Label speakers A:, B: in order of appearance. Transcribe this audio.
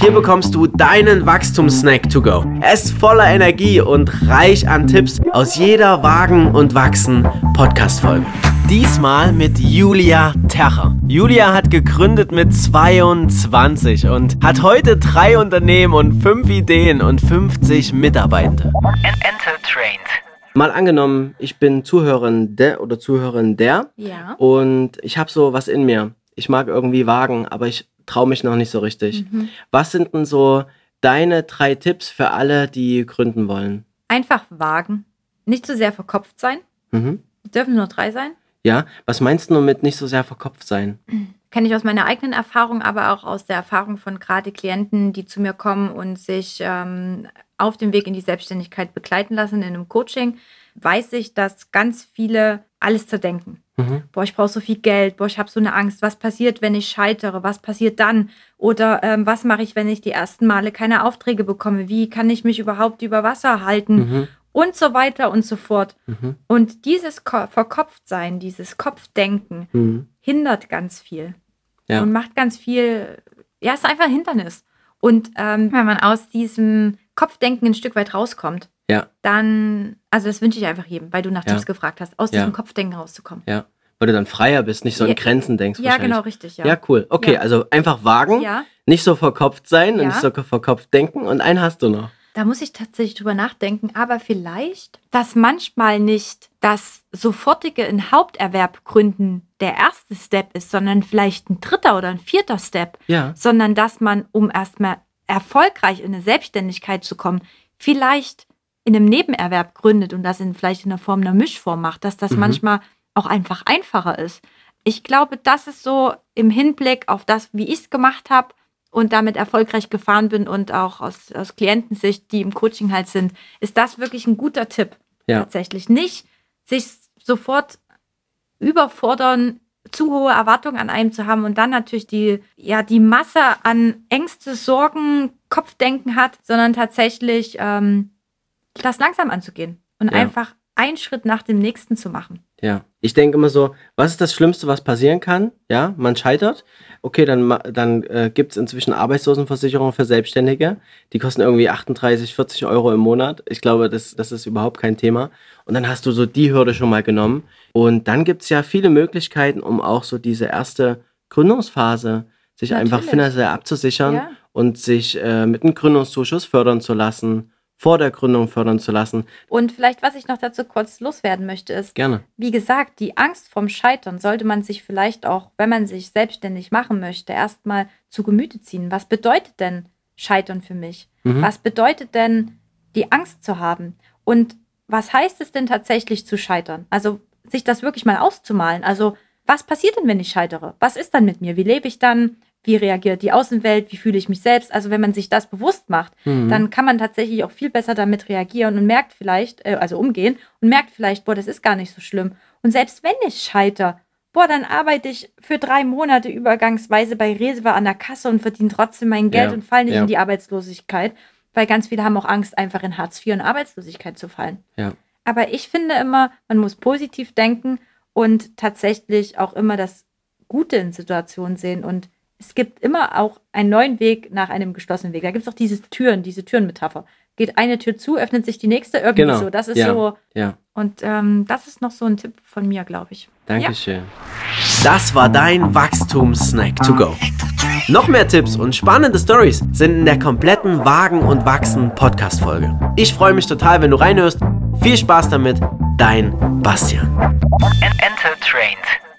A: Hier bekommst du deinen Wachstumssnack to go. Er ist voller Energie und reich an Tipps aus jeder Wagen und Wachsen Podcast-Folge. Diesmal mit Julia Tercher. Julia hat gegründet mit 22 und hat heute drei Unternehmen und fünf Ideen und 50 Mitarbeitende. Enter Trained. Mal angenommen, ich bin Zuhörerin der oder Zuhörerin der
B: Ja.
A: und ich habe so was in mir. Ich mag irgendwie wagen, aber ich traue mich noch nicht so richtig. Was sind denn so deine drei Tipps für alle, die gründen wollen?
B: Einfach wagen. Nicht zu sehr verkopft sein.
A: Mhm.
B: Dürfen nur drei sein.
A: Ja, was meinst du mit nicht so sehr verkopft sein?
B: Kenne ich aus meiner eigenen Erfahrung, aber auch aus der Erfahrung von gerade Klienten, die zu mir kommen und sich ähm, auf dem Weg in die Selbstständigkeit begleiten lassen in einem Coaching, weiß ich, dass ganz viele alles zerdenken.
A: Mhm.
B: Boah, ich brauche so viel Geld, boah, ich habe so eine Angst, was passiert, wenn ich scheitere, was passiert dann? Oder ähm, was mache ich, wenn ich die ersten Male keine Aufträge bekomme? Wie kann ich mich überhaupt über Wasser halten?
A: Mhm.
B: Und so weiter und so fort.
A: Mhm.
B: Und dieses Ko Verkopftsein, dieses Kopfdenken
A: Mhm.
B: hindert ganz viel
A: Ja.
B: und macht ganz viel, ja, ist einfach ein Hindernis. Und ähm, wenn man aus diesem Kopfdenken ein Stück weit rauskommt,
A: Ja.
B: dann, also das wünsche ich einfach jedem, weil du nach
A: Ja.
B: Tipps gefragt hast, aus
A: Ja.
B: diesem Kopfdenken rauszukommen.
A: Ja. Weil du dann freier bist, nicht so an
B: Ja.
A: Grenzen denkst.
B: Ja, genau, richtig, ja.
A: Ja, cool. Okay,
B: Ja.
A: also einfach wagen,
B: Ja,
A: nicht so verkopft sein und nicht so verkopft denken und einen hast du noch.
B: Da muss ich tatsächlich drüber nachdenken, aber vielleicht, dass manchmal nicht das sofortige in Haupterwerb gründen der erste Step ist, sondern vielleicht ein dritter oder ein vierter Step.
A: Ja.
B: sondern dass man, um erstmal erfolgreich in eine Selbstständigkeit zu kommen, vielleicht in einem Nebenerwerb gründet und das in vielleicht in der Form einer Mischform macht, dass das
A: Mhm.
B: manchmal auch einfach einfacher ist. Ich glaube, das ist so im Hinblick auf das, wie ich es gemacht habe und damit erfolgreich gefahren bin und auch aus, aus Klientensicht, die im Coaching halt sind, ist das wirklich ein guter Tipp.
A: Ja.
B: Tatsächlich nicht sich sofort überfordern, zu hohe Erwartungen an einem zu haben und dann natürlich die, ja, die Masse an Ängste, Sorgen, Kopfdenken hat, sondern tatsächlich ähm, das langsam anzugehen und
A: Ja.
B: einfach einen Schritt nach dem nächsten zu machen.
A: Ja, ich denke immer so, was ist das Schlimmste, was passieren kann? Ja, man scheitert. Okay, dann, dann äh, gibt es inzwischen Arbeitslosenversicherungen für Selbstständige. Die kosten irgendwie 38, 40 Euro im Monat. Ich glaube, das, das ist überhaupt kein Thema. Und dann hast du so die Hürde schon mal genommen. Und dann gibt es ja viele Möglichkeiten, um auch so diese erste Gründungsphase sich einfach
B: Natürlich.
A: finanziell abzusichern
B: Ja.
A: und sich äh, mit einem Gründungszuschuss fördern zu lassen, vor der Gründung fördern zu lassen.
B: Und vielleicht, was ich noch dazu kurz loswerden möchte, ist,
A: Gerne.
B: wie gesagt, die Angst vom Scheitern sollte man sich vielleicht auch, wenn man sich selbstständig machen möchte, erstmal zu Gemüte ziehen. Was bedeutet denn Scheitern für mich?
A: Mhm.
B: Was bedeutet denn die Angst zu haben? Und was heißt es denn tatsächlich zu scheitern? Also sich das wirklich mal auszumalen. Also was passiert denn, wenn ich scheitere? Was ist dann mit mir? Wie lebe ich dann? Wie reagiert die Außenwelt? Wie fühle ich mich selbst? Also wenn man sich das bewusst macht,
A: Mhm.
B: dann kann man tatsächlich auch viel besser damit reagieren und merkt vielleicht, äh, also umgehen und merkt vielleicht, boah, das ist gar nicht so schlimm. Und selbst wenn ich scheiter, boah, dann arbeite ich für drei Monate übergangsweise bei Rewe an der Kasse und verdiene trotzdem mein Geld
A: Ja,
B: und falle nicht
A: ja.
B: in die Arbeitslosigkeit, weil ganz viele haben auch Angst, einfach in Hartz IV und Arbeitslosigkeit zu fallen.
A: Ja.
B: Aber ich finde immer, man muss positiv denken und tatsächlich auch immer das Gute in Situationen sehen. Und es gibt immer auch einen neuen Weg nach einem geschlossenen Weg. Da gibt es auch diese Türen, diese Türenmetapher. Geht eine Tür zu, öffnet sich die nächste irgendwie
A: Genau.
B: so. Das ist
A: ja.
B: so.
A: Ja.
B: Und ähm, das ist noch so ein Tipp von mir, glaube ich.
A: Dankeschön. Das war dein Wachstumssnack to go. Noch mehr Tipps und spannende Stories sind in der kompletten Wagen und Wachsen Podcast Folge. Ich freue mich total, wenn du reinhörst. Viel Spaß damit, dein Bastian.
C: Enter Trained.